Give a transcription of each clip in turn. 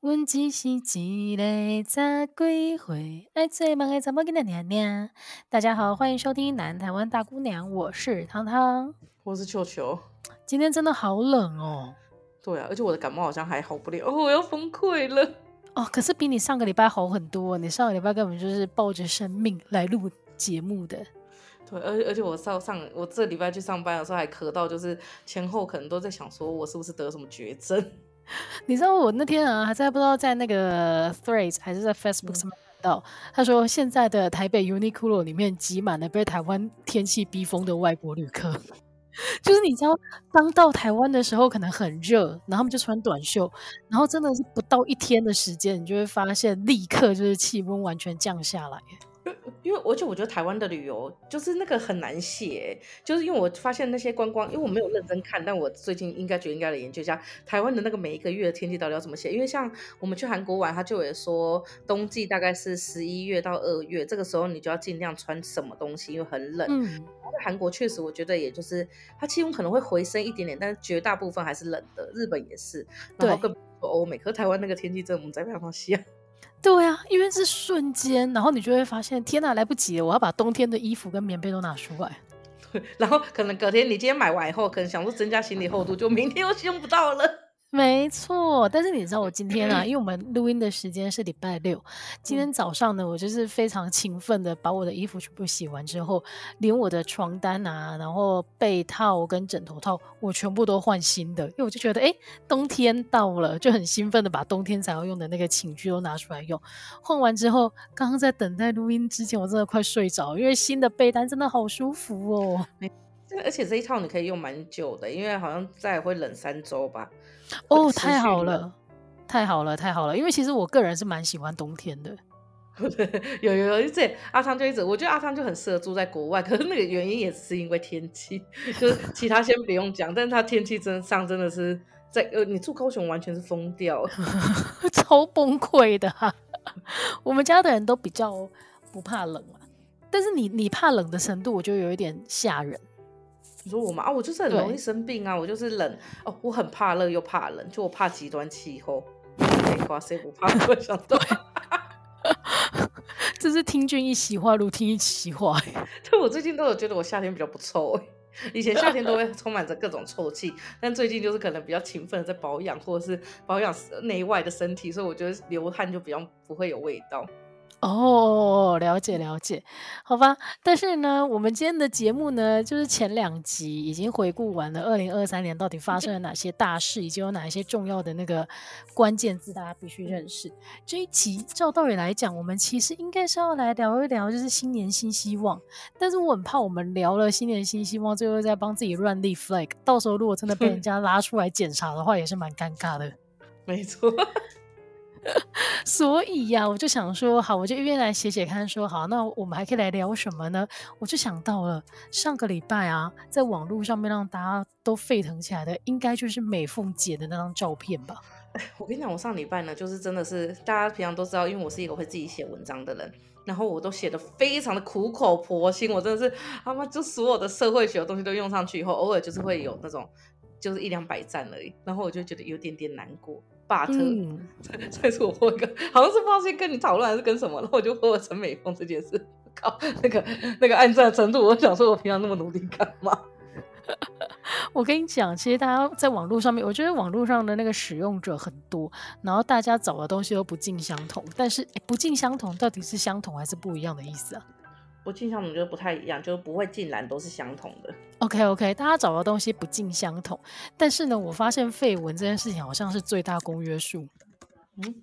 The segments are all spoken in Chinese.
阮只是一个十几岁爱做梦的查某囡仔娘娘。大家好，欢迎收听《南台湾大姑娘》，我是汤汤，我是球球。今天真的好冷哦。对啊，而且我的感冒好像还好不了，哦，我要崩溃了。哦，可是比你上个礼拜好很多。你上个礼拜根本就是抱着生命来录节目的。对，而而且我上上我这礼拜去上班的时候还咳到，就是前后可能都在想，说我是不是得什么绝症？你知道我那天啊，还在不知道在那个 Threads 还是在 Facebook 上面看到，嗯、他说现在的台北 Uniqlo 里面挤满了被台湾天气逼疯的外国旅客。就是你知道，刚到台湾的时候可能很热，然后他们就穿短袖，然后真的是不到一天的时间，你就会发现立刻就是气温完全降下来。因为而且我觉得台湾的旅游就是那个很难写，就是因为我发现那些观光，因为我没有认真看，但我最近应该觉得应该来研究一下台湾的那个每一个月的天气到底要怎么写。因为像我们去韩国玩，他就也说冬季大概是十一月到二月，这个时候你就要尽量穿什么东西，因为很冷。嗯，在韩国确实我觉得也就是它气温可能会回升一点点，但是绝大部分还是冷的。日本也是，然后更欧美，可是台湾那个天气真的我们在非常西对、啊，因为是瞬间，然后你就会发现，天哪，来不及了，我要把冬天的衣服跟棉被都拿出来。对，然后可能隔天你今天买完以后，可能想说增加行李厚度，就明天又用不到了。没错，但是你知道我今天啊，因为我们录音的时间是礼拜六，今天早上呢，我就是非常勤奋的把我的衣服全部洗完之后，连我的床单啊，然后被套跟枕头套，我全部都换新的，因为我就觉得，哎，冬天到了，就很兴奋的把冬天才要用的那个寝具都拿出来用。换完之后，刚刚在等待录音之前，我真的快睡着，因为新的被单真的好舒服哦。而且这一套你可以用蛮久的，因为好像再会冷三周吧。哦，太好了，太好了，太好了！因为其实我个人是蛮喜欢冬天的。有 有有，这阿汤就一直，我觉得阿汤就很适合住在国外。可是那个原因也是因为天气，就是其他先不用讲，但是他天气真上真的是在呃，你住高雄完全是疯掉，超崩溃的、啊。我们家的人都比较不怕冷啊，但是你你怕冷的程度，我觉得有一点吓人。你说我吗？啊，我就是很容易生病啊，我就是冷哦，我很怕热又怕冷，就我怕极端气候。没瓜谁不怕？我想对，这是听君一席话，如听一席话。对，我最近都有觉得我夏天比较不臭，以前夏天都会充满着各种臭气，但最近就是可能比较勤奋的在保养，或者是保养内外的身体，所以我觉得流汗就比较不会有味道。哦，了解了解，好吧。但是呢，我们今天的节目呢，就是前两集已经回顾完了，二零二三年到底发生了哪些大事，以及有哪一些重要的那个关键字，大家必须认识。这一集照道理来讲，我们其实应该是要来聊一聊，就是新年新希望。但是我很怕我们聊了新年新希望，最后再帮自己乱立 flag，到时候如果真的被人家拉出来检查的话，也是蛮尴尬的。没错。所以呀、我就想说，好，我就一边来写写看，说好，那我们还可以来聊什么呢？我就想到了上个礼拜啊，在网络上面让大家都沸腾起来的，应该就是美凤姐的那张照片吧。我跟你讲，我上礼拜呢，就是真的是大家平常都知道，因为我是一个会自己写文章的人，然后我都写的非常的苦口婆心，我真的是他妈就所有的社会学的东西都用上去以后，偶尔就是会有那种就是一两百赞而已，然后我就觉得有点点难过。巴特，再说、嗯、我一个，好像是不知道是跟你讨论还是跟什么，然后我就和我陈美凤这件事，靠，那个那个暗赞程度，我想说，我平常那么努力干嘛？我跟你讲，其实大家在网络上面，我觉得网络上的那个使用者很多，然后大家找的东西都不尽相同，但是不尽相同到底是相同还是不一样的意思啊？不尽相同就不太一样，就是不会尽然都是相同的。OK OK，大家找的东西不尽相同，但是呢，我发现废文这件事情好像是最大公约数。嗯，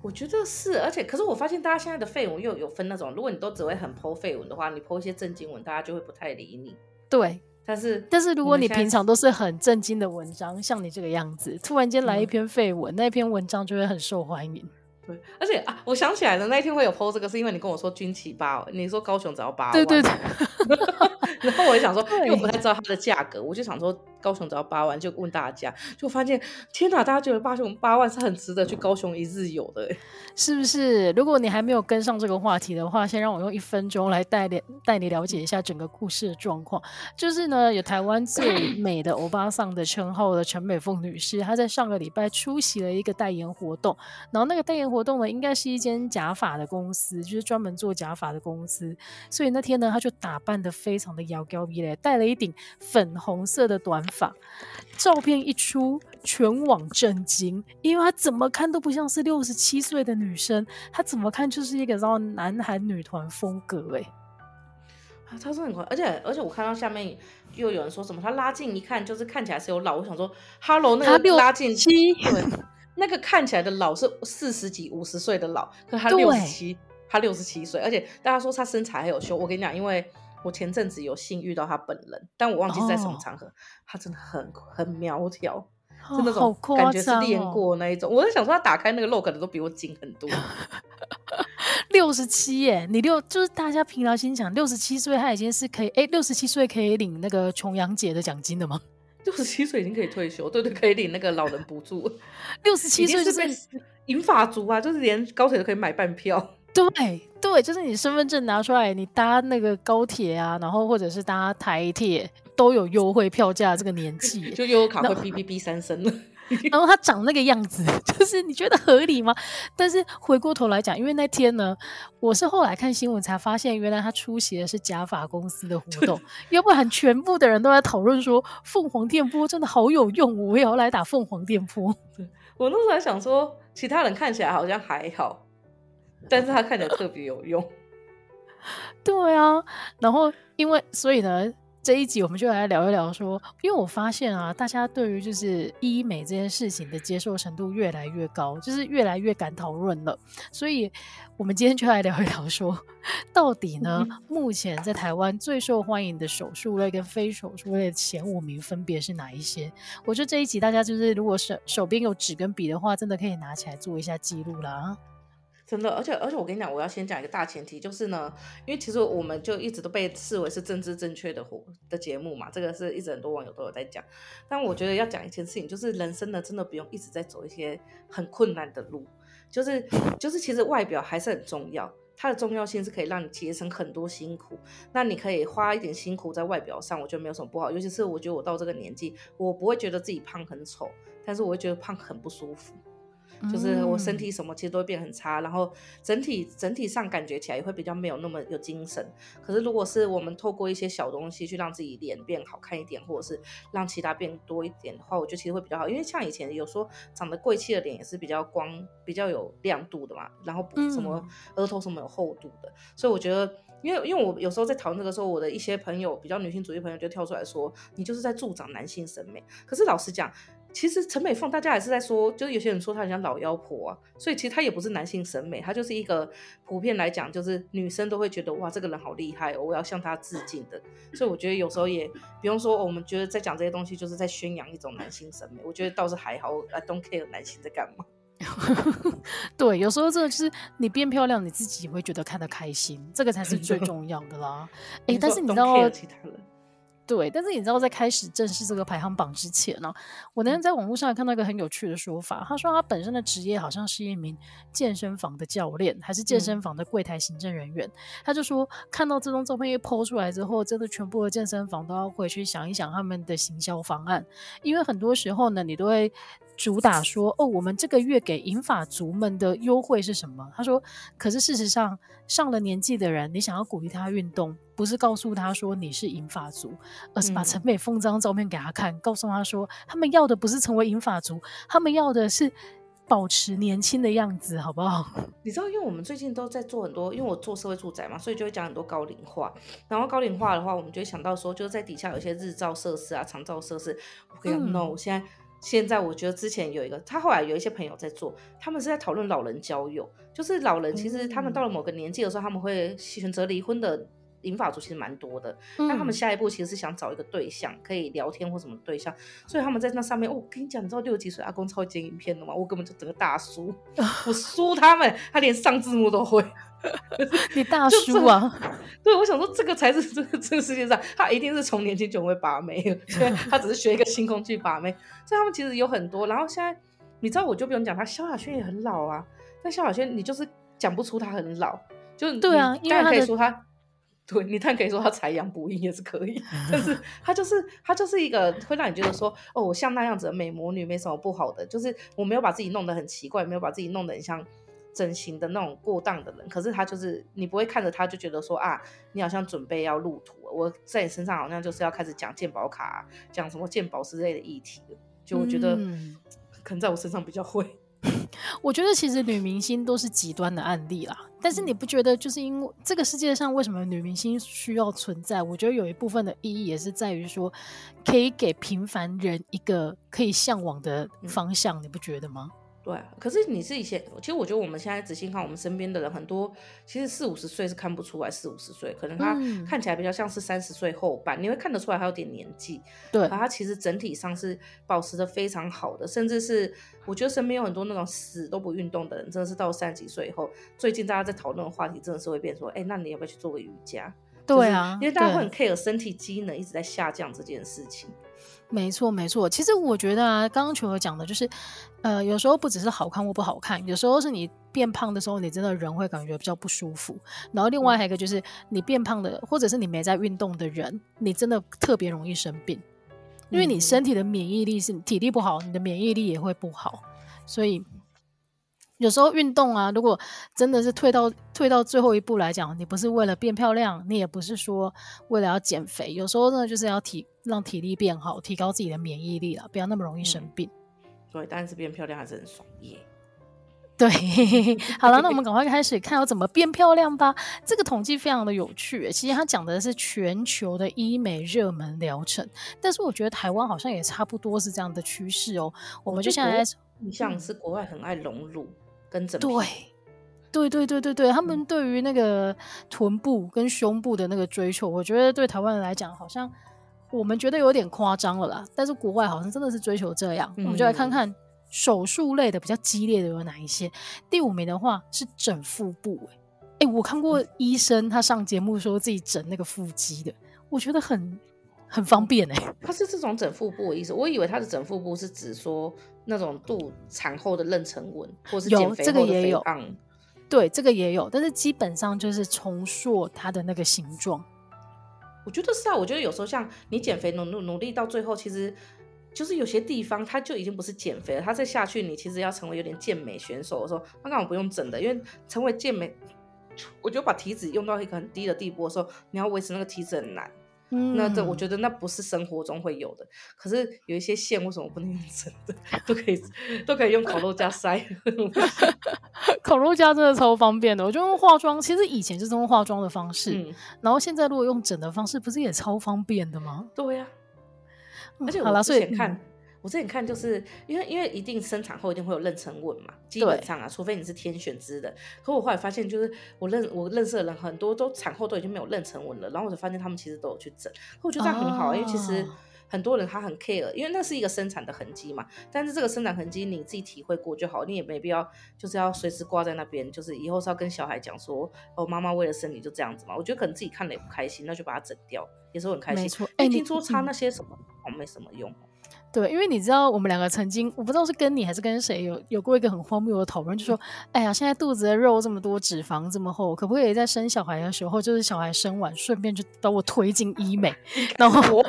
我觉得是，而且可是我发现大家现在的废文又有分那种，如果你都只会很 po 废文的话，你 po 一些正经文，大家就会不太理你。对，但是但是如果你平常都是很正经的文章，像你这个样子，突然间来一篇废文，嗯、那篇文章就会很受欢迎。对，而且啊，我想起来了，那一天会有 po 这个，是因为你跟我说军旗八，你说高雄只要八万。对对对。然后我就想说，因为我不太知道它的价格，我就想说高雄只要八万，就问大家，就发现天哪，大家觉得高雄八万是很值得去高雄一日游的，是不是？如果你还没有跟上这个话题的话，先让我用一分钟来带你带你了解一下整个故事的状况。就是呢，有台湾最美的欧巴桑的称号的陈美凤女士，她在上个礼拜出席了一个代言活动，然后那个代言活动呢，应该是一间假发的公司，就是专门做假发的公司，所以那天呢，她就打扮的非常的妖娇美丽，戴了一顶粉红色的短发，照片一出，全网震惊，因为她怎么看都不像是六十七岁的女生，她怎么看就是一个然后男韩女团风格哎，啊，她是很快，而且而且我看到下面又有人说什么，她拉近一看就是看起来是有老，我想说，Hello，那个拉近七，对，那个看起来的老是四十几五十岁的老，可她六十七，她六十七岁，而且大家说她身材还有修，我跟你讲，因为。我前阵子有幸遇到他本人，但我忘记在什么场合。他、哦、真的很很苗条，就、哦、那种感觉是练过那一种。哦、我在想说，他打开那个肉可能都比我紧很多。六十七耶，你六就是大家凭良心讲，六十七岁他已经是可以哎，六十七岁可以领那个重阳节的奖金的吗？六十七岁已经可以退休，对对，可以领那个老人补助。六十七岁就是银发族啊，就是连高铁都可以买半票。对对，就是你身份证拿出来，你搭那个高铁啊，然后或者是搭台铁都有优惠票价。这个年纪 就悠游卡会哔哔哔三声了。然后他长那个样子，就是你觉得合理吗？但是回过头来讲，因为那天呢，我是后来看新闻才发现，原来他出席的是假发公司的活动，要不然全部的人都在讨论说凤凰电波真的好有用，我也要来打凤凰电波。我那时候还想说，其他人看起来好像还好。但是他看起来特别有用，对啊，然后因为所以呢，这一集我们就来聊一聊说，因为我发现啊，大家对于就是医美这件事情的接受程度越来越高，就是越来越敢讨论了。所以，我们今天就来聊一聊说，到底呢，嗯、目前在台湾最受欢迎的手术类跟非手术类的前五名分别是哪一些？我觉得这一集大家就是如果手手边有纸跟笔的话，真的可以拿起来做一下记录啦。真的，而且而且我跟你讲，我要先讲一个大前提，就是呢，因为其实我们就一直都被视为是政治正确的活的节目嘛，这个是一直很多网友都有在讲。但我觉得要讲一件事情，就是人生呢，真的不用一直在走一些很困难的路，就是就是其实外表还是很重要，它的重要性是可以让你节省很多辛苦。那你可以花一点辛苦在外表上，我觉得没有什么不好。尤其是我觉得我到这个年纪，我不会觉得自己胖很丑，但是我会觉得胖很不舒服。就是我身体什么其实都会变很差，然后整体整体上感觉起来也会比较没有那么有精神。可是如果是我们透过一些小东西去让自己脸变好看一点，或者是让其他变多一点的话，我觉得其实会比较好。因为像以前有说长得贵气的脸也是比较光、比较有亮度的嘛，然后补什么额头什么有厚度的。所以我觉得，因为因为我有时候在讨论这个时候，我的一些朋友比较女性主义朋友就跳出来说，你就是在助长男性审美。可是老实讲。其实陈美凤，大家还是在说，就是有些人说她很像老妖婆啊，所以其实她也不是男性审美，她就是一个普遍来讲，就是女生都会觉得哇，这个人好厉害哦，我要向她致敬的。所以我觉得有时候也不用说，我们觉得在讲这些东西就是在宣扬一种男性审美，我觉得倒是还好，I don't care 男性在干嘛。对，有时候这个就是你变漂亮，你自己会觉得看得开心，这个才是最 重要的啦。哎，但是你知道其他人。对，但是你知道，在开始正式这个排行榜之前呢，我那天在网络上看到一个很有趣的说法。他说他本身的职业好像是一名健身房的教练，还是健身房的柜台行政人员。他就说，看到这张照片一 po 出来之后，真的全部的健身房都要回去想一想他们的行销方案，因为很多时候呢，你都会。主打说哦，我们这个月给银发族们的优惠是什么？他说，可是事实上，上了年纪的人，你想要鼓励他运动，不是告诉他说你是银发族，而是把陈美凤这张照片给他看，告诉他说，他们要的不是成为银发族，他们要的是保持年轻的样子，好不好？你知道，因为我们最近都在做很多，因为我做社会住宅嘛，所以就会讲很多高龄化。然后高龄化的话，我们就会想到说，就是在底下有一些日照设施啊、长照设施。我跟你讲，no，现在。现在我觉得之前有一个，他后来有一些朋友在做，他们是在讨论老人交友，就是老人其实他们到了某个年纪的时候，他们会选择离婚的银发族其实蛮多的，那、嗯、他们下一步其实是想找一个对象可以聊天或什么对象，所以他们在那上面，哦、我跟你讲，你知道六十几岁阿公超会剪影片的吗？我根本就整个大叔，我输他们，他连上字幕都会。你大叔啊？对，我想说这个才是这个这个世界上，他一定是从年轻就会把妹，所以他只是学一个新工具把妹。所以他们其实有很多。然后现在你知道，我就不用讲，他萧亚轩也很老啊。但萧亚轩你就是讲不出他很老，就对啊，因为可以说他。对，你当然可以说他采阳补阴也是可以，但是他就是他就是一个会让你觉得说，哦，我像那样子的美魔女没什么不好的，就是我没有把自己弄得很奇怪，没有把自己弄得很像整形的那种过当的人。可是他就是你不会看着他就觉得说啊，你好像准备要入土，我在你身上好像就是要开始讲鉴宝卡，讲什么鉴宝之类的议题，就我觉得可能在我身上比较会。我觉得其实女明星都是极端的案例啦，但是你不觉得就是因为这个世界上为什么女明星需要存在？我觉得有一部分的意义也是在于说，可以给平凡人一个可以向往的方向，你不觉得吗？对，可是你是以前，其实我觉得我们现在仔细看我们身边的人，很多其实四五十岁是看不出来四五十岁，可能他看起来比较像是三十岁后半，嗯，你会看得出来他有点年纪。对，而他其实整体上是保持得非常好的，甚至是我觉得身边有很多那种死都不运动的人，真的是到三十几岁以后，最近大家在讨论的话题真的是会变说，哎，那你要不要去做个瑜伽？对啊，就是，因为大家会很 care 身体机能一直在下降这件事情。没错，没错。其实我觉得啊，刚刚球球讲的就是，呃，有时候不只是好看或不好看，有时候是你变胖的时候，你真的人会感觉比较不舒服。然后另外还有一个就是，你变胖的，或者是你没在运动的人，你真的特别容易生病，因为你身体的免疫力是体力不好，你的免疫力也会不好，所以。有时候运动啊，如果真的是退到退到最后一步来讲，你不是为了变漂亮，你也不是说为了要减肥，有时候呢就是要体让体力变好，提高自己的免疫力了，不要那么容易生病。嗯、对，但是变漂亮还是很爽耶。对，好了，那我们赶快开始看要怎么变漂亮吧。这个统计非常的有趣，其实它讲的是全球的医美热门疗程，但是我觉得台湾好像也差不多是这样的趋势哦。我们就现在印象是国外很爱隆乳。跟整对，对对对对对，他们对于那个臀部跟胸部的那个追求，我觉得对台湾人来讲，好像我们觉得有点夸张了啦。但是国外好像真的是追求这样，嗯、我们就来看看手术类的比较激烈的有哪一些。第五名的话是整腹部、欸，哎、欸，我看过医生他上节目说自己整那个腹肌的，我觉得很很方便哎、欸。他是这种整腹部的意思，我以为它的整腹部是指说。那种肚产后的妊娠纹，或是减肥后的肥胖，有这个也有，对，这个也有，但是基本上就是重塑它的那个形状。我觉得是啊，我觉得有时候像你减肥努努努力到最后，其实就是有些地方它就已经不是减肥了，它再下去，你其实要成为有点健美选手的时候，那干嘛不用整的？因为成为健美，我觉得把体脂用到一个很低的地步的时候，你要维持那个体脂很难。嗯，那这我觉得那不是生活中会有的。可是有一些线为什么不能用整的？都可以，都可以用烤肉架塞。烤肉架真的超方便的。我觉得用化妆，其实以前就是用化妆的方式，嗯，然后现在如果用整的方式，不是也超方便的吗？对呀，啊。而且我之前看。我之前看，就是因为因为一定生产后一定会有妊娠纹嘛，基本上啊，除非你是天选之的。可我后来发现，就是我认我认识的人很多都产后都已经没有妊娠纹了，然后我就发现他们其实都有去整。可我觉得这样很好，哦，因为其实很多人他很 care，因为那是一个生产的痕迹嘛。但是这个生产痕迹你自己体会过就好，你也没必要就是要随时挂在那边，就是以后是要跟小孩讲说哦，妈妈为了生你就这样子嘛。我觉得可能自己看了也不开心，那就把它整掉，也是很开心。没错，哎，欸，听说擦那些什么哦，没什么用。对，因为你知道，我们两个曾经，我不知道是跟你还是跟谁有有过一个很荒谬的讨论，就说，哎呀，现在肚子的肉这么多，脂肪这么厚，可不可以在生小孩的时候，就是小孩生完，顺便就把我推进医美，然后。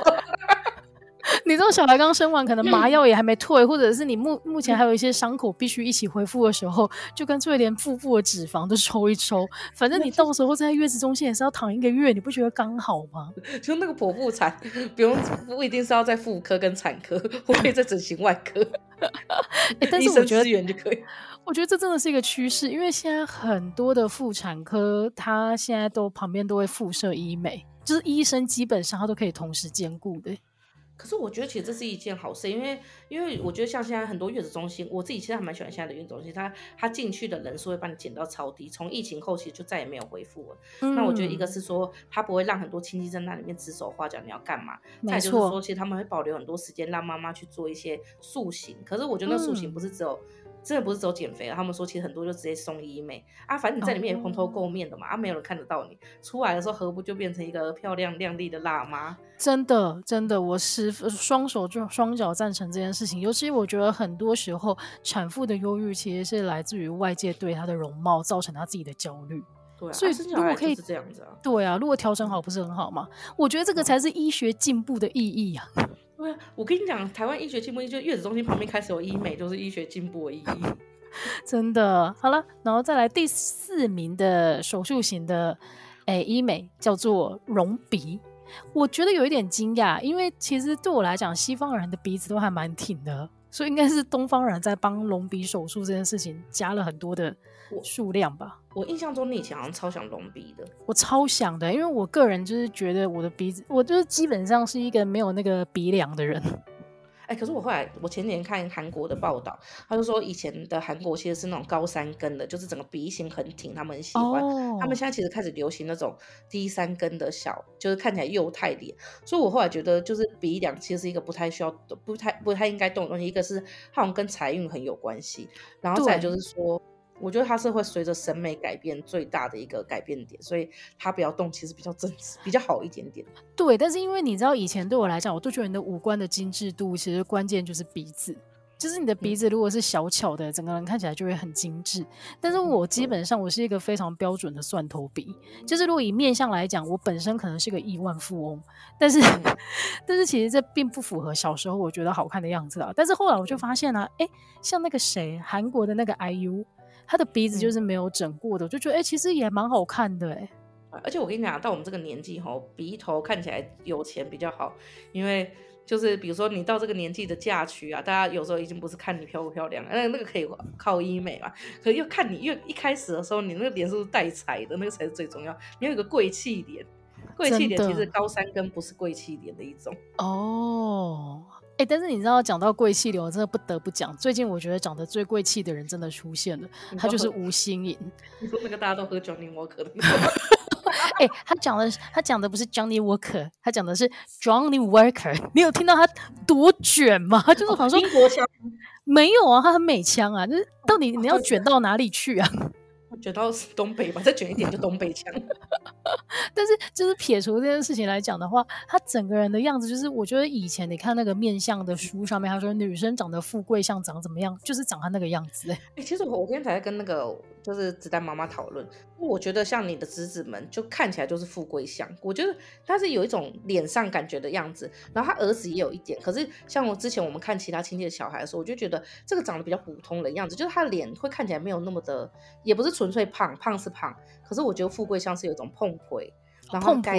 你这种小孩刚生完，可能麻药也还没退，或者是你目目前还有一些伤口必须一起恢复的时候，就干脆连腹部的脂肪都抽一抽。反正你到时候在月子中心也是要躺一个月，你不觉得刚好吗？就那个剖腹产，不用不一定是要在妇科跟产科，我可以在整形外科。欸、但是我觉得资源就可以。我觉得这真的是一个趋势，因为现在很多的妇产科，它现在都旁边都会附设医美，就是医生基本上他都可以同时兼顾的。可是我觉得其实这是一件好事，因为因为我觉得像现在很多月子中心，我自己其实还蛮喜欢现在的月子中心，它它进去的人数会帮你减到超低，从疫情后期就再也没有恢复了。嗯、那我觉得一个是说它不会让很多亲戚在那里面指手画脚，你要干嘛？再就是说，其实他们会保留很多时间让妈妈去做一些塑形。可是我觉得那塑形不是只有。嗯真的不是走减肥了，他们说其实很多就直接送医美啊，反正你在里面也蓬头垢面的嘛，oh. 啊，没有人看得到你，出来的时候何不就变成一个漂亮亮丽的辣妈？真的，真的，我是双手就双脚赞成这件事情。尤其我觉得很多时候产妇的忧郁其实是来自于外界对她的容貌造成她自己的焦虑。对啊，所以如果可以是这样子啊，对啊，如果调整好不是很好吗？我觉得这个才是医学进步的意义啊。对啊，我跟你讲，台湾医学进步，就月子中心旁边开始有医美，就是医学进步的意义。真的，好了，然后再来第四名的手术型的诶医美叫做隆鼻，我觉得有一点惊讶，因为其实对我来讲，西方人的鼻子都还蛮挺的，所以应该是东方人在帮隆鼻手术这件事情加了很多的数量吧。我印象中你以前好像超想隆鼻的，我超想的，因为我个人就是觉得我的鼻子，我就是基本上是一个没有那个鼻梁的人。哎、欸，可是我后来我前年看韩国的报道，他就说以前的韩国其实是那种高三根的，就是整个鼻型很挺，他们很喜欢。Oh. 他们现在其实开始流行那种低三根的小，就是看起来幼态脸。所以我后来觉得，就是鼻梁其实是一个不太需要、不太不太应该动的东西。一个是它好像跟财运很有关系，然后再就是说。我觉得它是会随着审美改变最大的一个改变点，所以它不要动，其实比较真实，比较好一点点。对，但是因为你知道，以前对我来讲，我都觉得你的五官的精致度，其实关键就是鼻子，就是你的鼻子如果是小巧的，嗯、整个人看起来就会很精致。但是我基本上我是一个非常标准的蒜头鼻，嗯、就是如果以面相来讲，我本身可能是个亿万富翁，但是、嗯、但是其实这并不符合小时候我觉得好看的样子啊。但是后来我就发现呢、啊，哎，像那个谁，韩国的那个 IU。他的鼻子就是没有整过的，我、嗯、就觉得哎、欸，其实也蛮好看的哎。而且我跟你讲，到我们这个年纪吼，鼻头看起来有钱比较好，因为就是比如说你到这个年纪的嫁娶啊，大家有时候已经不是看你漂不漂亮，那那个可以靠医美嘛，可是又看你越一开始的时候，你那个脸是不是带彩的，那个才是最重要。你要有一个贵气脸，贵气脸其实高三根不是贵气脸的一种哦。哎、欸，但是你知道，讲到贵气流，我真的不得不讲。最近我觉得长得最贵气的人真的出现了，他就是吴心颖。你说那个大家都喝 Johnny Walker 的？哎、欸，他讲的他讲的不是 Johnny Walker，他讲的是 Johnny Walker。你有听到他多卷吗？他就是好像说英国腔。没有啊，他很美腔啊。就是到底你要卷到哪里去啊？卷到东北吧，再卷一点就东北腔。但是就是撇除这件事情来讲的话，他整个人的样子就是，我觉得以前你看那个面相的书上面，他说女生长得富贵相长怎么样，就是长他那个样子。哎、其实我我今天才在跟那个就是子弹妈妈讨论，我觉得像你的侄子们就看起来就是富贵相，我觉得他是有一种脸上感觉的样子，然后他儿子也有一点，可是像我之前我们看其他亲戚的小孩的时候，我就觉得这个长得比较普通的样子，就是他脸会看起来没有那么的，也不是纯粹胖，胖是胖，可是我觉得富贵像是有一种碰腿。然后该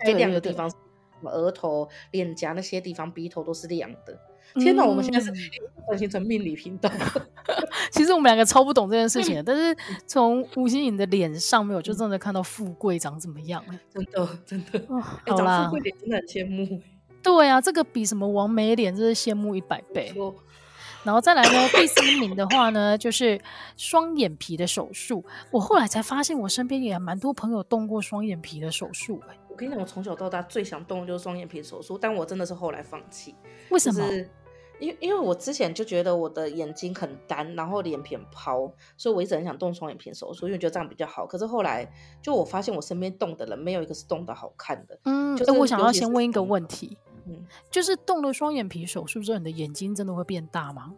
该亮的地方，什么额头、脸颊那些地方，鼻头都是亮的。天哪，我们现在是 转型成命理频道。其实我们两个超不懂这件事情的，但是从吴欣颖的脸上面，我就真的看到富贵长怎么样了。真的，真的，哦、好啦，富贵脸真的很羡慕。对啊，这个比什么王美脸真是羡慕一百倍。然后再来呢，第三名的话呢，就是双眼皮的手术。我后来才发现，我身边也蛮多朋友动过双眼皮的手术。我跟你讲，我从小到大最想动的就是双眼皮手术，但我真的是后来放弃。为什么？就是、因为因为我之前就觉得我的眼睛很单，然后脸偏泡，所以我一直很想动双眼皮手术，因为觉得这样比较好。可是后来就我发现我身边动的人没有一个是动的好看的。嗯，就是、我想要先问一个问题。嗯，就是动了双眼皮手术之后，你的眼睛真的会变大吗？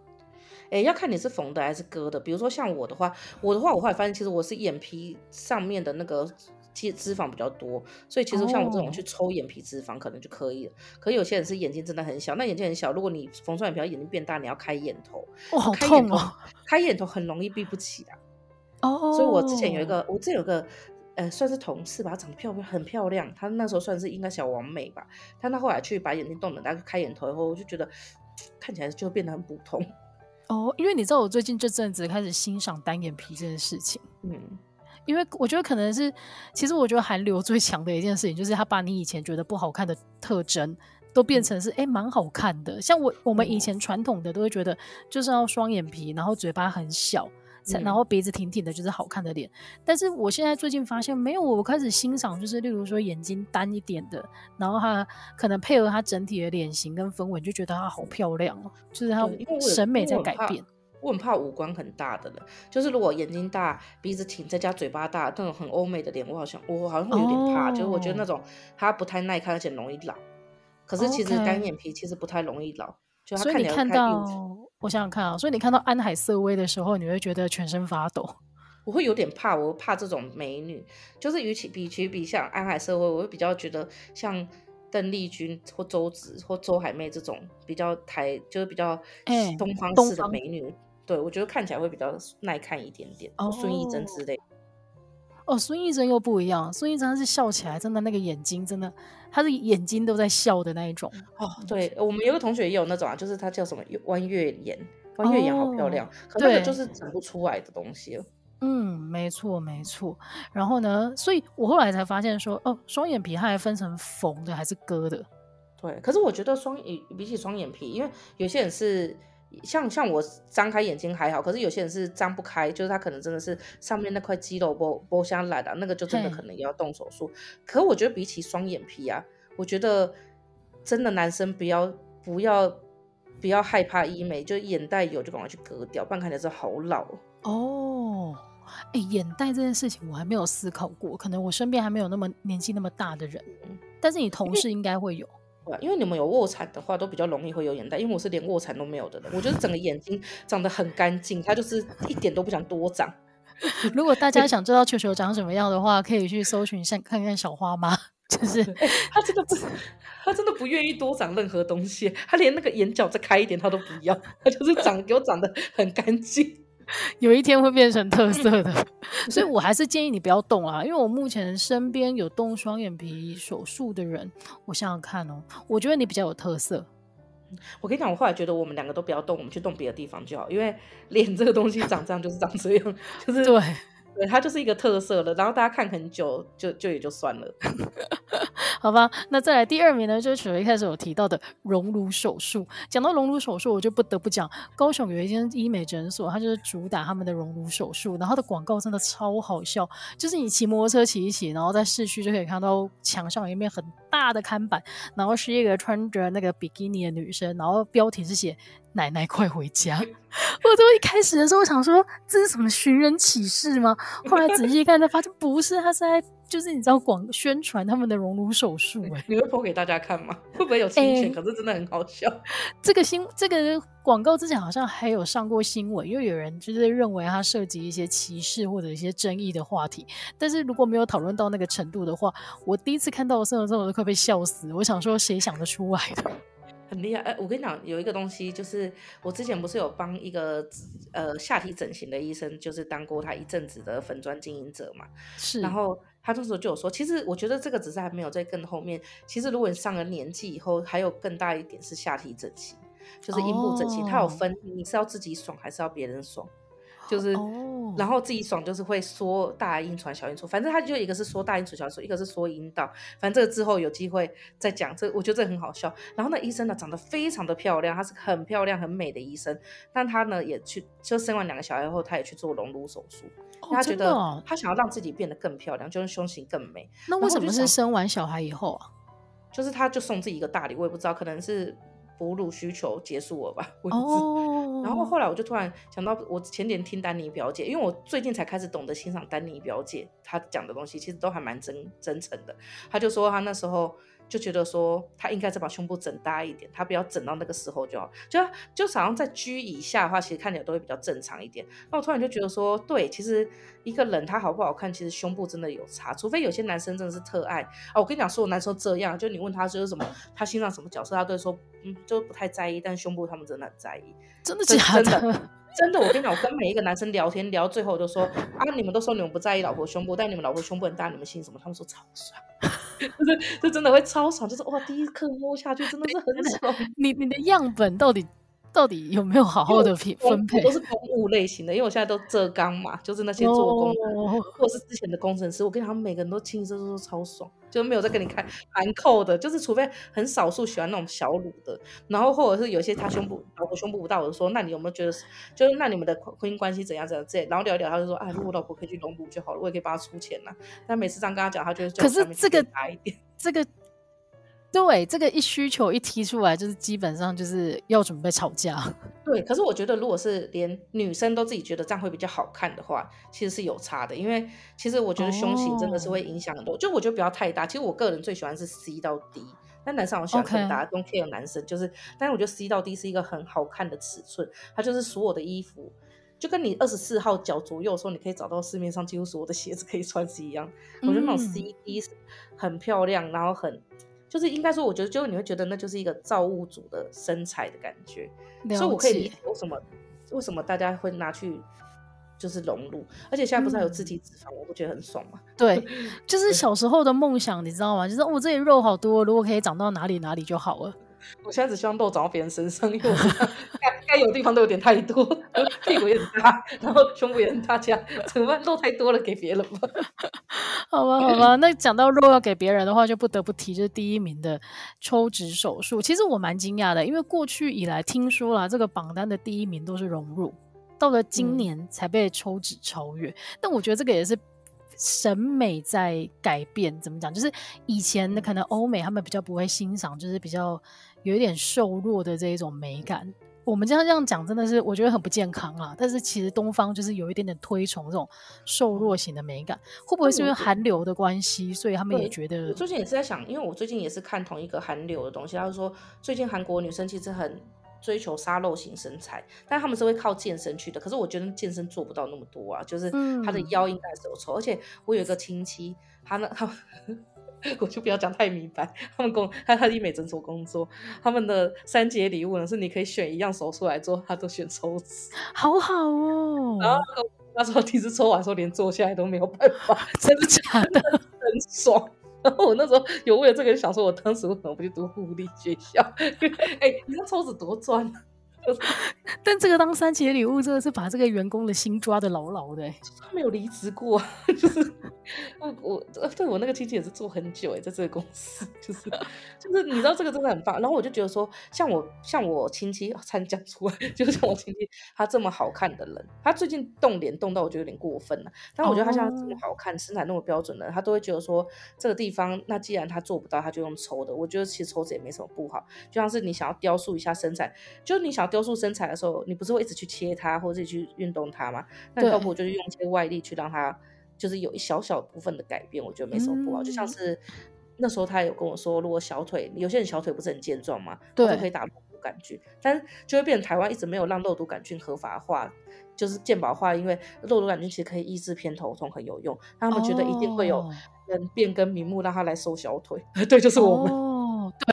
哎、欸，要看你是缝的还是割的。比如说像我的话，我的话，我后来发现其实我是眼皮上面的那个脂脂肪比较多，所以其实像我这种去抽眼皮脂肪可能就可以了。哦、可有些人是眼睛真的很小，那眼睛很小，如果你缝双眼皮，眼睛变大，你要开眼头，哇，好痛哦！开眼头很容易闭不起来。哦，所以我之前有一个，我之前有个。呃，算是同事吧，长得漂亮，很漂亮。她那时候算是应该小王美吧。但她后来去把眼睛动了，然后开眼头以后，我就觉得看起来就变得很普通。哦，因为你知道我最近这阵子开始欣赏单眼皮这件事情。嗯，因为我觉得可能是，其实我觉得韩流最强的一件事情，就是他把你以前觉得不好看的特征都变成是哎蛮好看的。像我我们以前传统的都会觉得就是要双眼皮，然后嘴巴很小。然后鼻子挺挺的，就是好看的脸。但是我现在最近发现，没有，我开始欣赏，就是例如说眼睛单一点的，然后他可能配合他整体的脸型跟氛围，就觉得它好漂亮哦。就是他审美在改变。我很怕五官很大的人，就是如果眼睛大、鼻子挺，再加嘴巴大，那种很欧美的脸，我好像我好像会有点怕。哦、就是我觉得那种他不太耐看，而且容易老。可是其实单眼皮其实不太容易老。就他看起来。我想想看啊，所以你看到安海瑟薇的时候，你会觉得全身发抖。我会有点怕，我怕这种美女，就是与其比起比像安海瑟薇，我会比较觉得像邓丽君或周芷或周海媚这种比较台，就是比较东方式的美女。欸、对，我觉得看起来会比较耐看一点点。哦，孙艺珍之类。哦，孙艺珍又不一样，孙艺珍她是笑起来真的那个眼睛真的，她的眼睛都在笑的那一种。哦，对，我们有个同学也有那种啊，就是她叫什么弯月眼，弯月眼好漂亮，哦、可那个就是整不出来的东西。嗯，没错没错。然后呢，所以我后来才发现说，哦，双眼皮它还分成缝的还是割的。对，可是我觉得双眼比起双眼皮，因为有些人是。像像我张开眼睛还好，可是有些人是张不开，就是他可能真的是上面那块肌肉剥剥下来的，那个就真的可能要动手术。可我觉得比起双眼皮啊，我觉得真的男生不要不要不要害怕医美，就眼袋有就赶快去割掉，不然看起来是好老哦。哎、欸，眼袋这件事情我还没有思考过，可能我身边还没有那么年纪那么大的人，但是你同事应该会有。因为你们有卧蚕的话，都比较容易会有眼袋。因为我是连卧蚕都没有的人，我觉得整个眼睛长得很干净，它就是一点都不想多长。如果大家想知道球球长什么样的话，可以去搜寻下看看小花妈，就是他真的不，他真的不愿意多长任何东西，他连那个眼角再开一点他都不要，他就是长给我长得很干净。有一天会变成特色的，所以我还是建议你不要动啊，因为我目前身边有动双眼皮手术的人，我想想看哦，我觉得你比较有特色。我跟你讲，我后来觉得我们两个都不要动，我们去动别的地方就好，因为脸这个东西长这样就是长这样，就是对。对，它就是一个特色了，然后大家看很久，就就也就算了，好吧？那再来第二名呢，就是我一开始有提到的熔乳手术。讲到熔乳手术，我就不得不讲高雄有一间医美诊所，它就是主打他们的熔乳手术，然后它的广告真的超好笑，就是你骑摩托车骑一骑，然后在市区就可以看到墙上有一面很大的看板，然后是一个穿着那个比基尼的女生，然后标题是写。奶奶快回家！我从一开始的时候我想说，这是什么寻人启事吗？后来仔细看才发现不是，他是在就是你知道广宣传他们的隆乳手术。哎，你会播给大家看吗？会不会有侵权？欸、可是真的很好笑。这个新这个广告之前好像还有上过新闻，因为有人就是认为它涉及一些歧视或者一些争议的话题。但是如果没有讨论到那个程度的话，我第一次看到的时候，我都快被笑死。我想说，谁想得出来的？很厉害，哎、欸，我跟你讲，有一个东西，就是我之前不是有帮一个呃下体整形的医生，就是当过他一阵子的粉砖经营者嘛。是。然后他那时候就有说，其实我觉得这个只是还没有在更后面。其实如果你上了年纪以后，还有更大一点是下体整形，就是阴部整形，它、哦、有分，你是要自己爽还是要别人爽？就是，哦、然后自己爽就是会缩大阴唇、小阴唇，反正他就一个是缩大阴唇、小阴唇，一个是缩阴道。反正这个之后有机会再讲。这我觉得这很好笑。然后那医生呢，长得非常的漂亮，她是很漂亮、很美的医生。但她呢也去，就生完两个小孩后，她也去做隆乳手术。哦、她觉得她想要让自己变得更漂亮，就是胸型更美。那为什么是生完小孩以后啊？就是她就送自己一个大礼，我也不知道，可能是。哺乳需求结束了吧？我哦，然后后来我就突然想到，我前年听丹尼表姐，因为我最近才开始懂得欣赏丹尼表姐，她讲的东西其实都还蛮真真诚的。她就说她那时候。就觉得说他应该再把胸部整大一点，他不要整到那个时候就好，就就好像在 G 以下的话，其实看起来都会比较正常一点。那我突然就觉得说，对，其实一个人他好不好看，其实胸部真的有差，除非有些男生真的是特爱啊。我跟你讲，所有男生这样，就你问他就是什么，他欣赏什么角色，他都会说嗯，就不太在意，但胸部他们真的很在意，真的假的？真的，真的，我跟你讲，我跟每一个男生聊天聊，最后就说啊，你们都说你们不在意老婆胸部，但你们老婆胸部很大，你们信什么？他们说超爽。就是，就真的会超爽，就是哇，第一刻摸下去真的是很爽。你你的样本到底到底有没有好好的分分配？都是公务类型的，因为我现在都浙钢嘛，就是那些做工的，oh. 或者是之前的工程师。我跟他们每个人都清一色都超爽，就没有再跟你看含扣的，就是除非很少数喜欢那种小乳的，然后或者是有些他胸部老婆胸部不大，我就说那你有没有觉得，就是那你们的婚姻关系怎样怎样这样，然后聊一聊，他就说哎，如果老婆可以去隆乳就好了，我也可以帮他出钱呐。但每次这样跟他讲，他就会可是这个大一点，这个。对，这个一需求一提出来，就是基本上就是要准备吵架。对，可是我觉得，如果是连女生都自己觉得这样会比较好看的话，其实是有差的。因为其实我觉得胸型真的是会影响很多。Oh. 就我觉得不要太大。其实我个人最喜欢是 C 到 D，但男生好像喜欢很大。don't care 男生就是，但是我觉得 C 到 D 是一个很好看的尺寸。它就是所有的衣服，就跟你二十四号脚左右的时候，你可以找到市面上几乎所有的鞋子可以穿是一样。我觉得那种 C D 是很漂亮，然后很。就是应该说，我觉得就你会觉得那就是一个造物主的身材的感觉，所以我可以理解为什么为什么大家会拿去就是融入，而且现在不是还有自体脂肪，嗯、我不觉得很爽吗？对，就是小时候的梦想，你知道吗？就是我、哦、这里肉好多，如果可以长到哪里哪里就好了。我现在只希望肉长到别人身上，因为我该该有地方都有点太多，屁股也很大，然后胸部也很大，这样怎么办？肉太多了，给别人吧。好吧，好吧。那讲到肉要给别人的话，就不得不提就是第一名的抽脂手术。其实我蛮惊讶的，因为过去以来听说了这个榜单的第一名都是隆乳，到了今年才被抽脂超越。嗯、但我觉得这个也是审美在改变。怎么讲？就是以前的可能欧美他们比较不会欣赏，就是比较。有一点瘦弱的这一种美感，我们这样这样讲真的是我觉得很不健康啊。但是其实东方就是有一点点推崇这种瘦弱型的美感，会不会是因为韩流的关系，所以他们也觉得？我最近也是在想，因为我最近也是看同一个韩流的东西，他就说最近韩国女生其实很追求沙漏型身材，但他们是会靠健身去的。可是我觉得健身做不到那么多啊，就是她的腰应该是有抽，而且我有一个亲戚，他那他。我就不要讲太明白。他们工他他医美诊所工作，他们的三节礼物呢是你可以选一样手术来做，他都选抽脂，好好哦。然后那时候第一次抽完说连坐下来都没有办法，真的假的？很爽。然后我那时候有为了这个想说，我当时为什么不去读护理学校？哎，你那抽脂多赚？但这个当三节礼物真的是把这个员工的心抓的牢牢的，欸，他没有离职过，就是我我对我那个亲戚也是做很久哎，在这个公司，就是就是你知道这个真的很棒，然后我就觉得说，像我像我亲戚参加出来，就是像我亲戚他这么好看的人，他最近动脸动到我觉得有点过分了，但我觉得他像这么好看，身材那么标准的人，他都会觉得说这个地方，那既然他做不到，他就用抽的，我觉得其实抽脂也没什么不好，就像是你想要雕塑一下身材，就是你想要雕。塑身材的时候，你不是会一直去切它，或者去运动它吗？那倒不如就是用一些外力去让它，就是有一小小部分的改变，我觉得没什么不好。嗯、就像是那时候他有跟我说，如果小腿有些人小腿不是很健壮嘛，对，可以打肉毒杆菌，但是就会变成台湾一直没有让肉毒杆菌合法化，就是健保化，因为肉毒杆菌其实可以抑制偏头痛，很有用。他们觉得一定会有人变更名目让他来收小腿，哦、对，就是我们，哦、对。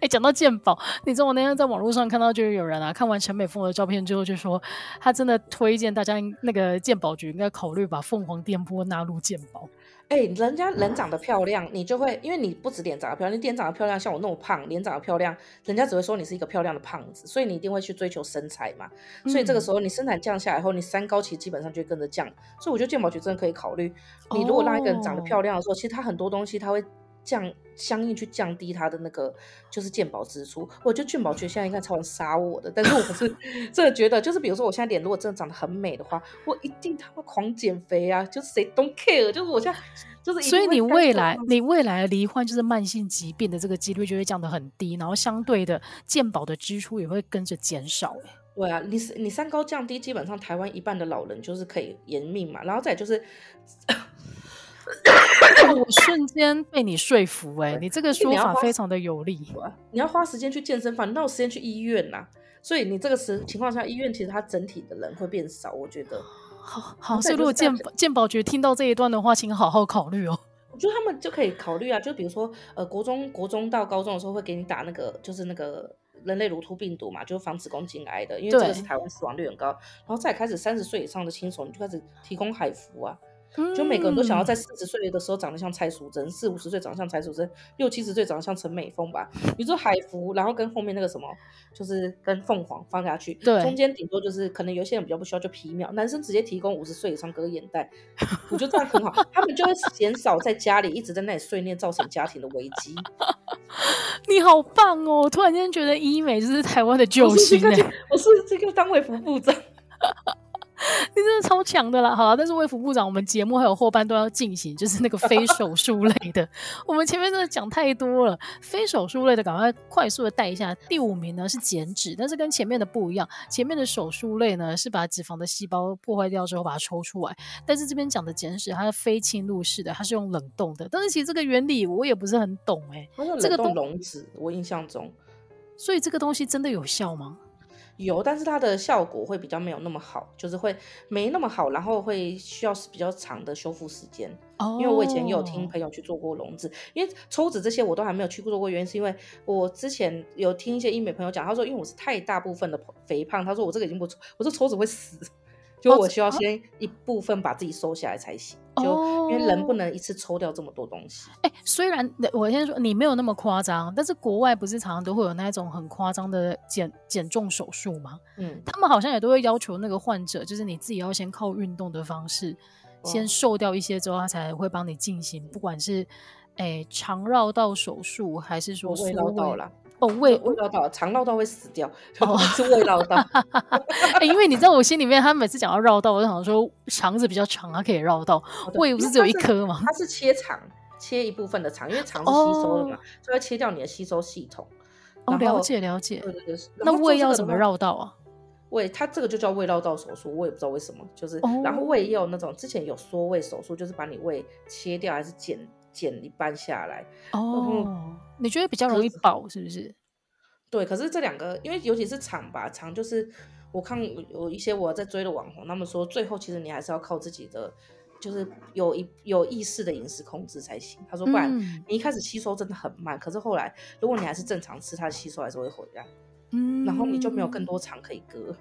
哎，讲到鉴宝，你知道我那天在网络上看到，就是有人啊，看完陈美凤的照片之后，就说他真的推荐大家那个鉴宝局应该考虑把凤凰电波纳入鉴宝。哎，人家人长得漂亮，你就会因为你不止脸长得漂亮，你脸长得漂亮，像我那么胖，脸长得漂亮，人家只会说你是一个漂亮的胖子，所以你一定会去追求身材嘛。所以这个时候你身材降下来后，你三高其实基本上就会跟着降。所以我觉得健保局真的可以考虑，你如果让一个人长得漂亮的时候，其实他很多东西他会。降相应去降低他的那个就是健保支出，我觉得健保局现在应该超想杀我的，但是我是 真的觉得，就是比如说我现在脸如果真的长得很美的话，我一定他妈狂减肥啊！就是谁 don't care，就是我现在就是。所以你未来你未来罹患就是慢性疾病的这个几率就会降得很低，然后相对的健保的支出也会跟着减少。对啊，你你三高降低，基本上台湾一半的老人就是可以延命嘛，然后再就是。我瞬间被你说服哎、欸，你这个说法非常的有力。你要，花时间去健身房，你哪有时间去医院呐、啊？所以你这个时情况下，医院其实它整体的人会变少，我觉得。好，好，所以如果健健保局听到这一段的话，请好好考虑哦。我觉得他们就可以考虑啊，就比如说呃，国中国中到高中的时候会给你打那个，就是那个人类乳突病毒嘛，就是防止宫颈癌的，因为这个是台湾死亡率很高。然后再开始三十岁以上的新手，你就开始提供海服啊。就每个人都想要在四十岁的时候长得像蔡淑臻，四五十岁长得像蔡淑臻，六七十岁长得像陈美凤吧。你说海福，然后跟后面那个什么，就是跟凤凰放下去，对，中间顶多就是可能有些人比较不需要就皮秒，男生直接提供五十岁以上割眼袋，我觉得这样很好，他们就会减少在家里一直在那里碎念，造成家庭的危机。你好棒哦！我突然间觉得医美就是台湾的救星！我是这个当卫福部长。你真的超强的啦！好了，但是魏副部长，我们节目还有后半段要进行，就是那个非手术类的。我们前面真的讲太多了，非手术类的赶快快速的带一下。第五名呢是减脂，但是跟前面的不一样，前面的手术类呢是把脂肪的细胞破坏掉之后把它抽出来，但是这边讲的减脂它是非侵入式的，它是用冷冻的。但是其实这个原理我也不是很懂哎、欸，这个冻溶脂，我印象中，所以这个东西真的有效吗？有，但是它的效果会比较没有那么好，就是会没那么好，然后会需要比较长的修复时间。哦，因为我以前也有听朋友去做过溶脂，因为抽脂这些我都还没有去过做过，原因是因为我之前有听一些医美朋友讲，他说因为我是太大部分的肥胖，他说我这个已经不抽，我说抽脂会死。就我需要先一部分把自己收下来才行，哦、就因为人不能一次抽掉这么多东西。哎、欸，虽然我先说你没有那么夸张，但是国外不是常常都会有那种很夸张的减减重手术吗？嗯，他们好像也都会要求那个患者，就是你自己要先靠运动的方式，先瘦掉一些之后，他才会帮你进行，不管是哎肠绕道手术还是说胃绕道啦。哦，胃胃绕道，肠绕道会死掉，哦、是胃绕道、欸。因为你在我心里面，他每次讲到绕道，我就想说肠子比较长，它可以绕道。哦、胃不是只有一颗吗？它是切肠，切一部分的肠，因为肠是吸收的嘛，所以要切掉你的吸收系统。哦，了解了解。对对对。那胃要怎么绕道啊？胃，它这个就叫胃绕道手术，我也不知道为什么，就是、哦、然后胃也有那种之前有缩胃手术，就是把你胃切掉还是剪。减一半下来哦，你觉得比较容易饱是不是？对，可是这两个，因为尤其是肠吧，肠就是我看有一些我在追的网红，他们说最后其实你还是要靠自己的，就是有一有意识的饮食控制才行。他说不然你一开始吸收真的很慢，可是后来如果你还是正常吃，它的吸收还是会回来，嗯，然后你就没有更多肠可以割。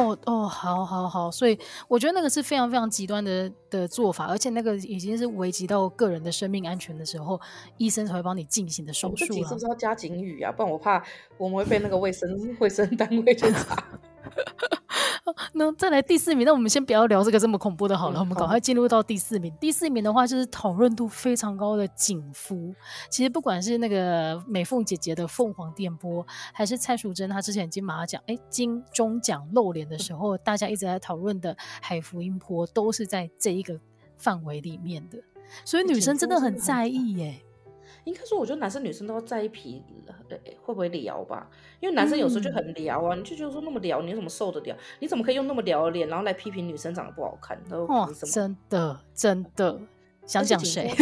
哦哦，好好好，所以我觉得那个是非常非常极端的的做法，而且那个已经是危及到个人的生命安全的时候，医生才会帮你进行的手术。是不是要加警语啊？不然我怕我们会被那个卫生 卫生单位去查。那再来第四名，那我们先不要聊这个这么恐怖的，好了，嗯、我们赶快进入到第四名。第四名的话就是讨论度非常高的警夫。其实不管是那个美凤姐姐的凤凰电波，还是蔡淑臻她之前金马奖哎金钟奖露脸的时候，嗯、大家一直在讨论的海福音波，都是在这一个范围里面的。所以女生真的很在意耶。应该说，我觉得男生女生都要在意皮会不会聊吧，因为男生有时候就很撩啊，嗯、你就觉得说那么撩，你怎么受得了？你怎么可以用那么撩的脸，然后来批评女生长得不好看？都凭什么？真的真 的，想讲谁？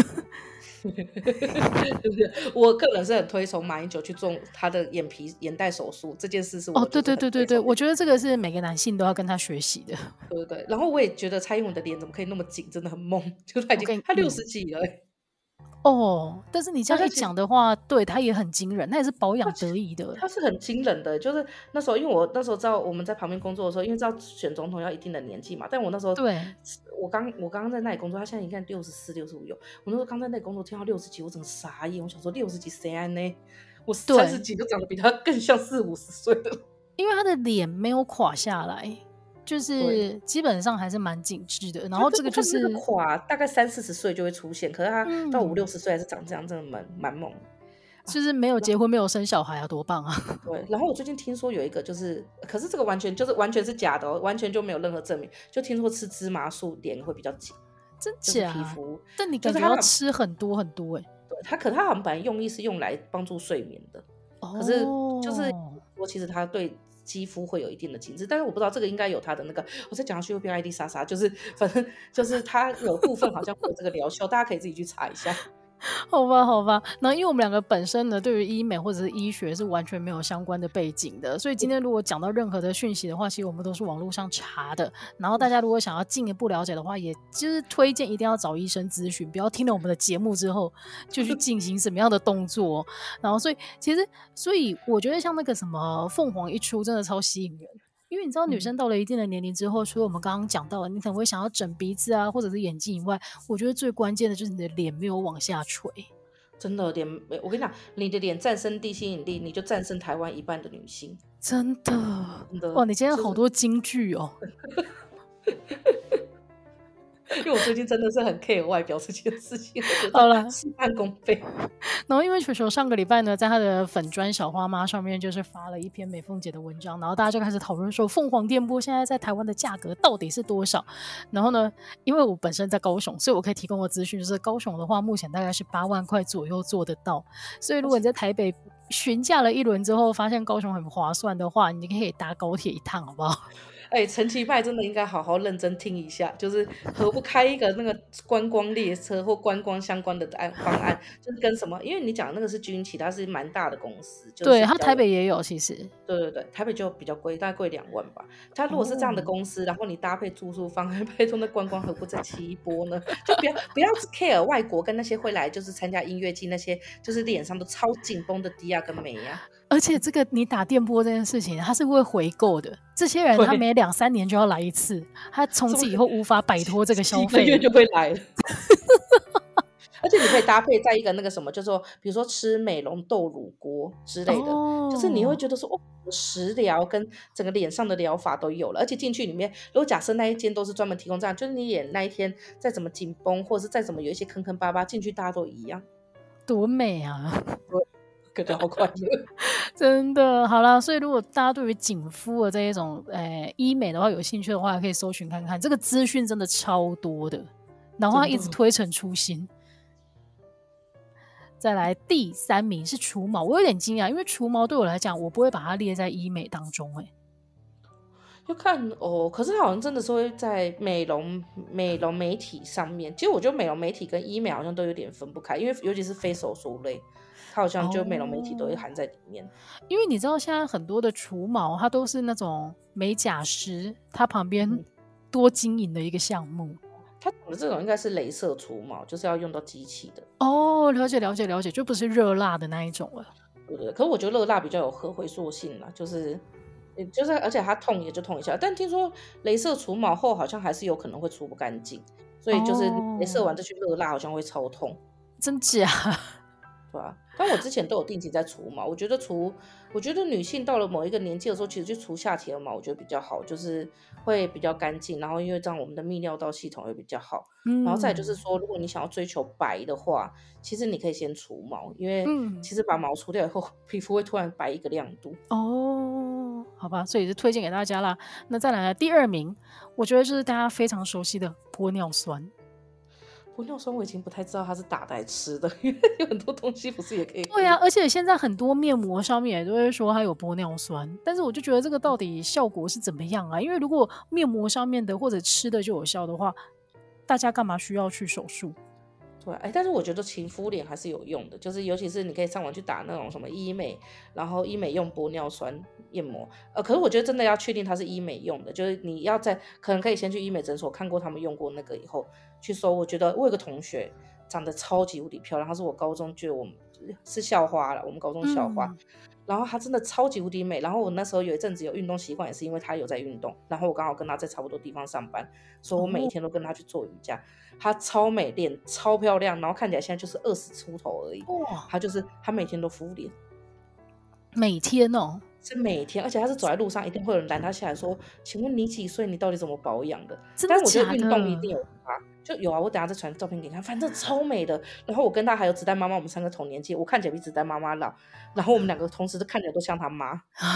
我个人是很推崇马英九去做他的眼皮眼袋手术这件事，是我哦，对对对对对，我觉得这个是每个男性都要跟他学习的，对不对？然后我也觉得蔡英文的脸怎么可以那么紧，真的很萌，就他已经他六十几了。哦，但是你这样一讲的话，他对他也很惊人，他也是保养得宜的他。是很惊人的，就是那时候，因为我那时候知道我们在旁边工作的时候，因为知道选总统要一定的年纪嘛。但我那时候，对，我刚我刚刚在那里工作，他现在你看六十四、六十五有。我那时候刚在那里工作，听到六十几，我整个傻眼。我想说六十几谁安呢？我三十几都长得比他更像四五十岁的，因为他的脸没有垮下来。就是基本上还是蛮紧致的，然后这个就是垮，大概三四十岁就会出现，可是他到五六十岁还是长这样，真的蛮蛮猛。就是没有结婚，没有生小孩啊，多棒啊！对，然后我最近听说有一个，就是可是这个完全就是完全是假的哦，完全就没有任何证明。就听说吃芝麻素脸会比较紧，真假？皮肤？但你感觉要吃很多很多哎。对，他可他好像本来用意是用来帮助睡眠的，可是就是说其实他对。肌肤会有一定的紧致，但是我不知道这个应该有它的那个。我在讲下去又变 ID 莎莎，就是反正就是它有部分好像会有这个疗效，大家可以自己去查一下。好吧，好吧，那因为我们两个本身呢，对于医美或者是医学是完全没有相关的背景的，所以今天如果讲到任何的讯息的话，其实我们都是网络上查的。然后大家如果想要进一步了解的话，也就是推荐一定要找医生咨询，不要听了我们的节目之后 就去进行什么样的动作。然后，所以其实，所以我觉得像那个什么凤凰一出，真的超吸引人。因为你知道，女生到了一定的年龄之后，嗯、除了我们刚刚讲到的，你可能会想要整鼻子啊，或者是眼睛以外，我觉得最关键的就是你的脸没有往下垂。真的脸，我跟你讲，你的脸战胜地心引力，你就战胜台湾一半的女性。真的，真的哇！你今天好多金句哦。因为我最近真的是很 care 外表这件事情，好了，事半功倍。然后因为球球上个礼拜呢，在他的粉砖小花妈上面就是发了一篇美凤姐的文章，然后大家就开始讨论说，凤凰电波现在在台湾的价格到底是多少？然后呢，因为我本身在高雄，所以我可以提供的资讯就是高雄的话，目前大概是八万块左右做得到。所以如果你在台北询价了一轮之后，发现高雄很划算的话，你可以搭高铁一趟，好不好？哎，陈其迈真的应该好好认真听一下，就是何不开一个那个观光列车或观光相关的案方案，就是跟什么？因为你讲的那个是军旗，它是蛮大的公司，就是、对，它台北也有，其实，对对对，台北就比较贵，大概贵两万吧。它如果是这样的公司，哦、然后你搭配住宿方案，拜托那观光何不再起一波呢？就不要不要 care 外国跟那些会来就是参加音乐季那些，就是脸上都超紧绷的迪亚跟美呀。而且这个你打电波这件事情，它是会回购的。这些人他每两三年就要来一次，他从此以后无法摆脱这个消费，几个月就会来了。而且你可以搭配在一个那个什么，就是说比如说吃美容豆乳锅之类的，哦、就是你会觉得说哦，食疗跟整个脸上的疗法都有了。而且进去里面，如果假设那一间都是专门提供这样，就是你脸那一天再怎么紧绷，或者是再怎么有一些坑坑巴巴，进去大家都一样，多美啊！觉得好快乐，真的好啦。所以如果大家对于紧肤的这一种诶、欸、医美的话有兴趣的话，可以搜寻看看。这个资讯真的超多的，然后它一直推陈出新。再来第三名是除毛，我有点惊讶，因为除毛对我来讲，我不会把它列在医美当中、欸。哎，就看哦，可是它好像真的是会在美容美容媒体上面。其实我觉得美容媒体跟医美好像都有点分不开，因为尤其是非手术类。它好像就美容美体都会含在里面，哦，因为你知道现在很多的除毛，它都是那种美甲师他旁边多经营的一个项目。它的这种应该是镭射除毛，就是要用到机器的。哦，了解了解了解，就不是热辣的那一种了。对对，可是我觉得热辣比较有核回溯性啦，就是，就是而且它痛也就痛一下，但听说镭射除毛后好像还是有可能会除不干净，所以就是镭射完再去热蜡好像会超痛。真假？对啊，但我之前都有定期在除毛，我觉得除，我觉得女性到了某一个年纪的时候，其实就除下体的毛，我觉得比较好，就是会比较干净，然后因为这样我们的泌尿道系统会比较好，嗯、然后再就是说，如果你想要追求白的话，其实你可以先除毛，因为其实把毛除掉以后，皮肤会突然白一个亮度。哦，好吧，所以就推荐给大家啦。那再来，第二名，我觉得就是大家非常熟悉的玻尿酸。玻尿酸我已经不太知道它是打的还是吃的，因为有很多东西不是也可以。对啊，而且现在很多面膜上面也都会说它有玻尿酸，但是我就觉得这个到底效果是怎么样啊？因为如果面膜上面的或者吃的就有效的话，大家干嘛需要去手术？对，哎，但是我觉得勤敷脸还是有用的，就是尤其是你可以上网去打那种什么医美，然后医美用玻尿酸面膜，呃，可是我觉得真的要确定它是医美用的，就是你要在可能可以先去医美诊所看过他们用过那个以后去搜。我觉得我有个同学长得超级无敌漂亮，她是我高中觉得我们是校花了，我们高中校花，嗯、然后她真的超级无敌美。然后我那时候有一阵子有运动习惯，也是因为她有在运动，然后我刚好跟她在差不多地方上班，所以我每一天都跟她去做瑜伽。她超美，脸超漂亮，然后看起来现在就是二十出头而已。哇，她就是她每天都敷脸，每天哦。是每天，而且他是走在路上，一定会有人拦他下来说：“请问你几岁？你到底怎么保养的？”真的假的？但是我觉得运动一定有差，就有啊。我等下再传照片给你看，反正超美的。然后我跟他还有子弹妈妈，我们三个同年纪，我看起来比子弹妈妈老。然后我们两个同时都看起来都像他妈，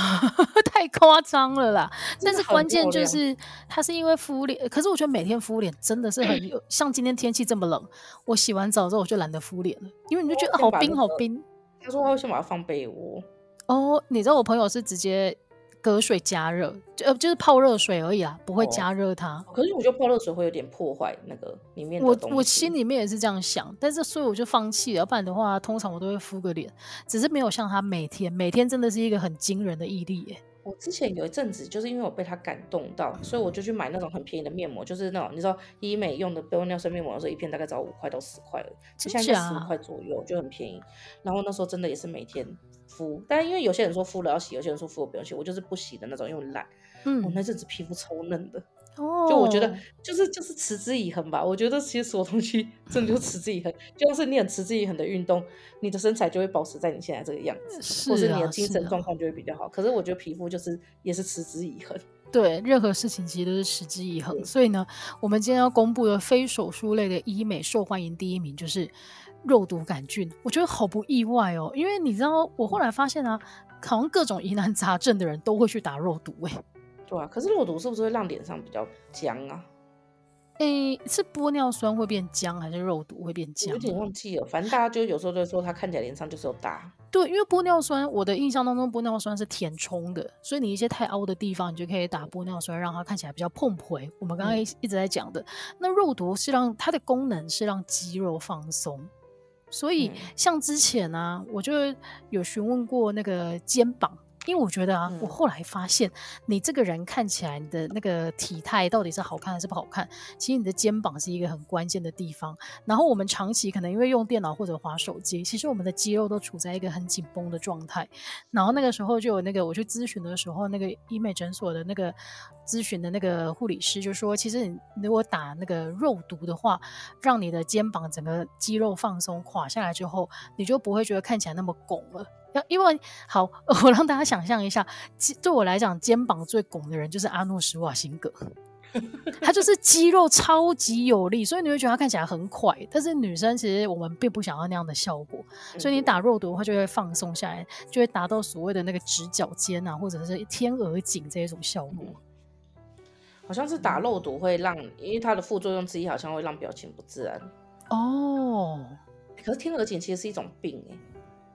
太夸张了啦！但是关键就是他是因为敷脸，可是我觉得每天敷脸真的是很有，像今天天气这么冷，我洗完澡之后我就懒得敷脸了，因为你就觉得好冰好冰。他说他会先把它放被窝。哦，你知道我朋友是直接隔水加热，就呃就是泡热水而已啊，不会加热它。哦。可是我觉得泡热水会有点破坏那个里面的。我我心里面也是这样想，但是所以我就放弃了。要不然的话，通常我都会敷个脸，只是没有像他每天每天真的是一个很惊人的毅力耶。我之前有一阵子，就是因为我被他感动到，所以我就去买那种很便宜的面膜，就是那种你知道医美用的玻尿酸面膜的时候，一片大概只要五块到十块了，现在是十五块左右，就很便宜。然后那时候真的也是每天敷，但因为有些人说敷了要洗，有些人说敷了不用洗，我就是不洗的那种，因为懒。嗯，我那阵子皮肤超嫩的。哦，就我觉得就是就是持之以恒吧。我觉得其实所有东西真的就持之以恒，就像是你很持之以恒的运动，你的身材就会保持在你现在这个样子，是啊、或是你的精神状况就会比较好。可是我觉得皮肤就是也是持之以恒。对，任何事情其实都是持之以恒。所以呢，我们今天要公布的非手术类的医美受欢迎第一名就是肉毒杆菌。我觉得好不意外哦，因为你知道，我后来发现啊，好像各种疑难杂症的人都会去打肉毒诶。对啊，可是肉毒是不是会让脸上比较僵啊？诶、欸，是玻尿酸会变僵，还是肉毒会变僵？有点忘记了，反正大家就有时候就说它看起来脸上就是有疤。对，因为玻尿酸，我的印象当中玻尿酸是填充的，所以你一些太凹的地方，你就可以打玻尿酸，让它看起来比较碰回。我们刚刚一直在讲的，嗯、那肉毒是让它的功能是让肌肉放松，所以像之前呢、啊，我就有询问过那个肩膀。因为我觉得啊，我后来发现，你这个人看起来你的那个体态到底是好看还是不好看？其实你的肩膀是一个很关键的地方。然后我们长期可能因为用电脑或者滑手机，其实我们的肌肉都处在一个很紧绷的状态。然后那个时候就有那个我去咨询的时候，那个医美诊所的那个咨询的那个护理师就说，其实你如果打那个肉毒的话，让你的肩膀整个肌肉放松垮下来之后，你就不会觉得看起来那么拱了。要因为好，我让大家想象一下，对我来讲，肩膀最拱的人就是阿诺·施瓦辛格，他就是肌肉超级有力，所以你会觉得他看起来很快。但是女生其实我们并不想要那样的效果，所以你打肉毒的话，就会放松下来，就会达到所谓的那个直角肩啊，或者是天鹅颈这一种效果。好像是打肉毒会让，因为它的副作用之一好像会让表情不自然。哦，可是天鹅颈其实是一种病哎。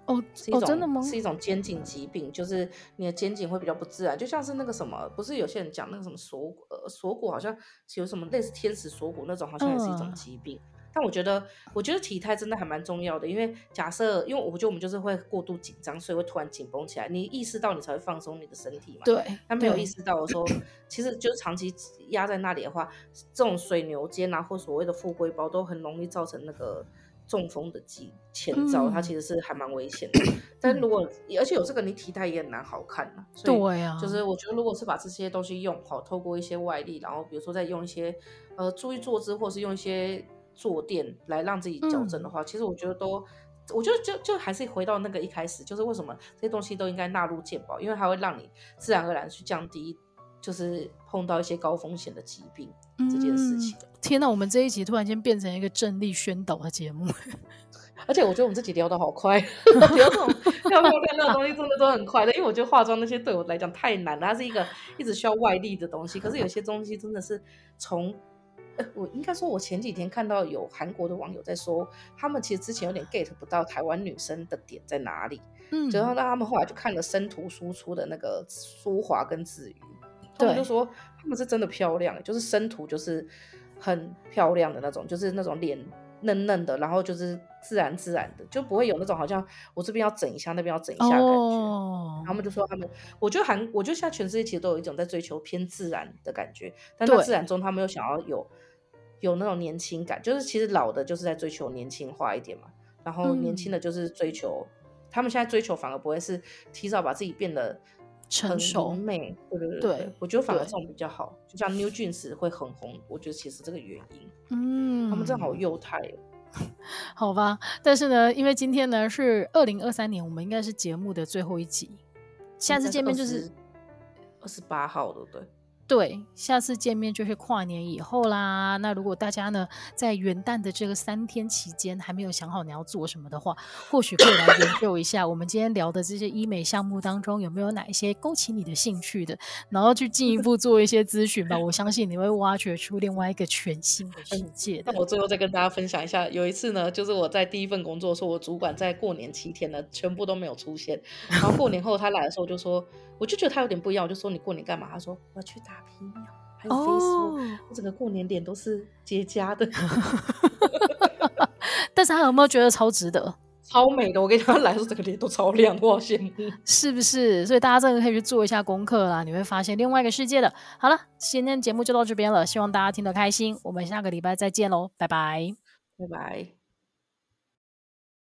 哦，是一种、哦、真的吗？是一种肩颈疾病，就是你的肩颈会比较不自然，就像是那个什么，不是有些人讲那个什么锁呃锁骨，好像有什么类似天使锁骨那种，好像也是一种疾病。嗯、但我觉得，我觉得体态真的还蛮重要的，因为假设，因为我觉得我们就是会过度紧张，所以会突然紧绷起来。你意识到，你才会放松你的身体嘛。对。他没有意识到的时候，其实就是长期压在那里的话，这种水牛肩啊，或所谓的富贵包，都很容易造成那个。中风的前前兆，它其实是还蛮危险的。嗯、但如果而且有这个，你体态也很难好看嘛。对呀，就是我觉得，如果是把这些东西用好，透过一些外力，然后比如说再用一些呃注意坐姿，或是用一些坐垫来让自己矫正的话，嗯、其实我觉得都，我觉得就就还是回到那个一开始，就是为什么这些东西都应该纳入健保，因为它会让你自然而然去降低，就是碰到一些高风险的疾病、嗯、这件事情。天哪，我们这一集突然间变成一个正力宣导的节目，而且我觉得我们自己聊得好快，聊这种要不要看那种东西真的都很快的，因为我觉得化妆那些对我来讲太难了，它是一个一直需要外力的东西。可是有些东西真的是从，呃，我应该说，我前几天看到有韩国的网友在说，他们其实之前有点 get 不到台湾女生的点在哪里，嗯，然后让他们后来就看了生图输出的那个舒华跟子瑜，他们就说他们是真的漂亮，就是生图就是。很漂亮的那种，就是那种脸嫩嫩的，然后就是自然自然的，就不会有那种好像我这边要整一下，那边要整一下的感觉。Oh. 他们就说他们，我觉得韩，我觉得现在全世界其实都有一种在追求偏自然的感觉，但在自然中他们又想要有有那种年轻感，就是其实老的就是在追求年轻化一点嘛，然后年轻的就是追求，嗯、他们现在追求反而不会是提早把自己变得。成熟美，对对对，对我觉得反而这种比较好，就像 New Jeans 会很红，我觉得其实这个原因，嗯，他们真的好幼态，好吧。但是呢，因为今天呢是二零二三年，我们应该是节目的最后一集，下次见面就是二十八号，对不对？对，下次见面就是跨年以后啦。那如果大家呢，在元旦的这个三天期间还没有想好你要做什么的话，或许可以来研究一下我们今天聊的这些医美项目当中有没有哪一些勾起你的兴趣的，然后去进一步做一些咨询吧。我相信你会挖掘出另外一个全新的世界的。那我最后再跟大家分享一下，有一次呢，就是我在第一份工作的时候，我主管在过年七天呢，全部都没有出现。然后过年后他来的时候就说。我就觉得他有点不一样，我就说，你过年干嘛？他说我去打皮秒，还有飞书，我整个过年脸都是结痂的。但是他有没有觉得超值得？超美的，我跟他来说，整个脸都超亮，我好羡慕，是不是？所以大家真的可以去做一下功课啦，你会发现另外一个世界的。好了，今天节目就到这边了，希望大家听得开心，我们下个礼拜再见喽，拜拜，拜拜。